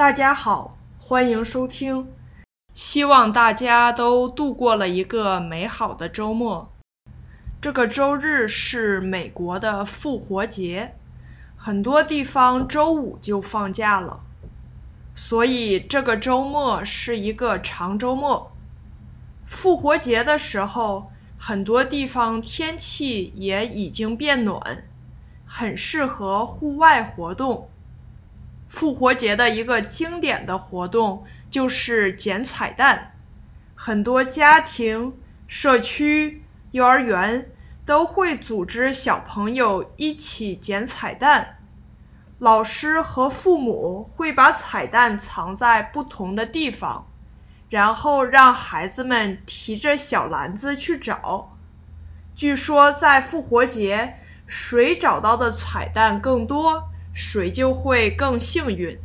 大家好，欢迎收听，希望大家都度过了一个美好的周末。这个周日是美国的复活节，很多地方周五就放假了，所以这个周末是一个长周末。复活节的时候，很多地方天气也已经变暖，很适合户外活动。复活节的一个经典的活动就是捡彩蛋，很多家庭、社区、幼儿园都会组织小朋友一起捡彩蛋。老师和父母会把彩蛋藏在不同的地方，然后让孩子们提着小篮子去找。据说在复活节，谁找到的彩蛋更多？谁就会更幸运。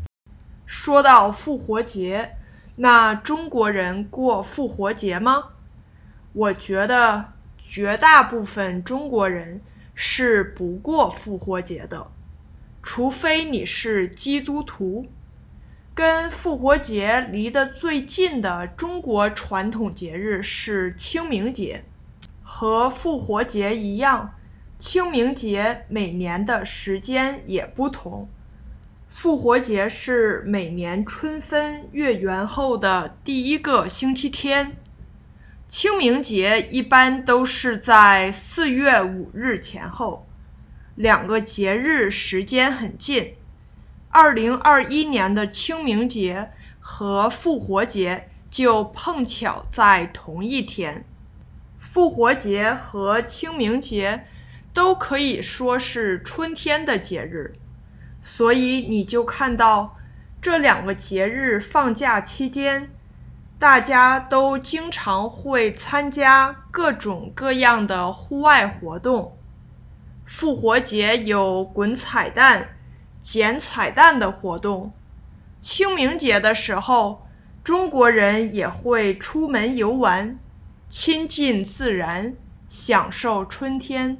说到复活节，那中国人过复活节吗？我觉得绝大部分中国人是不过复活节的，除非你是基督徒。跟复活节离得最近的中国传统节日是清明节，和复活节一样。清明节每年的时间也不同，复活节是每年春分月圆后的第一个星期天，清明节一般都是在四月五日前后，两个节日时间很近。二零二一年的清明节和复活节就碰巧在同一天，复活节和清明节。都可以说是春天的节日，所以你就看到这两个节日放假期间，大家都经常会参加各种各样的户外活动。复活节有滚彩蛋、捡彩蛋的活动；清明节的时候，中国人也会出门游玩，亲近自然，享受春天。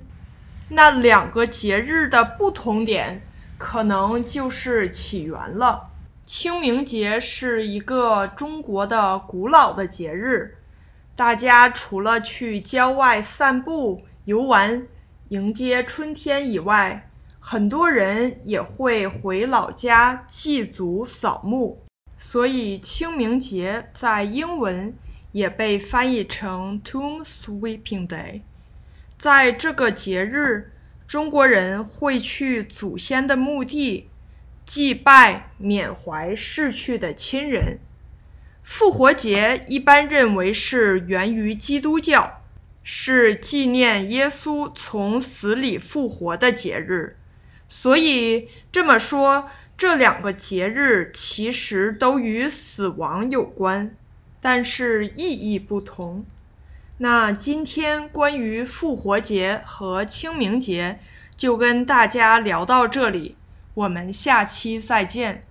那两个节日的不同点，可能就是起源了。清明节是一个中国的古老的节日，大家除了去郊外散步、游玩、迎接春天以外，很多人也会回老家祭祖扫墓。所以清明节在英文也被翻译成 Tomb Sweeping Day。在这个节日，中国人会去祖先的墓地祭拜、缅怀逝去的亲人。复活节一般认为是源于基督教，是纪念耶稣从死里复活的节日。所以这么说，这两个节日其实都与死亡有关，但是意义不同。那今天关于复活节和清明节就跟大家聊到这里，我们下期再见。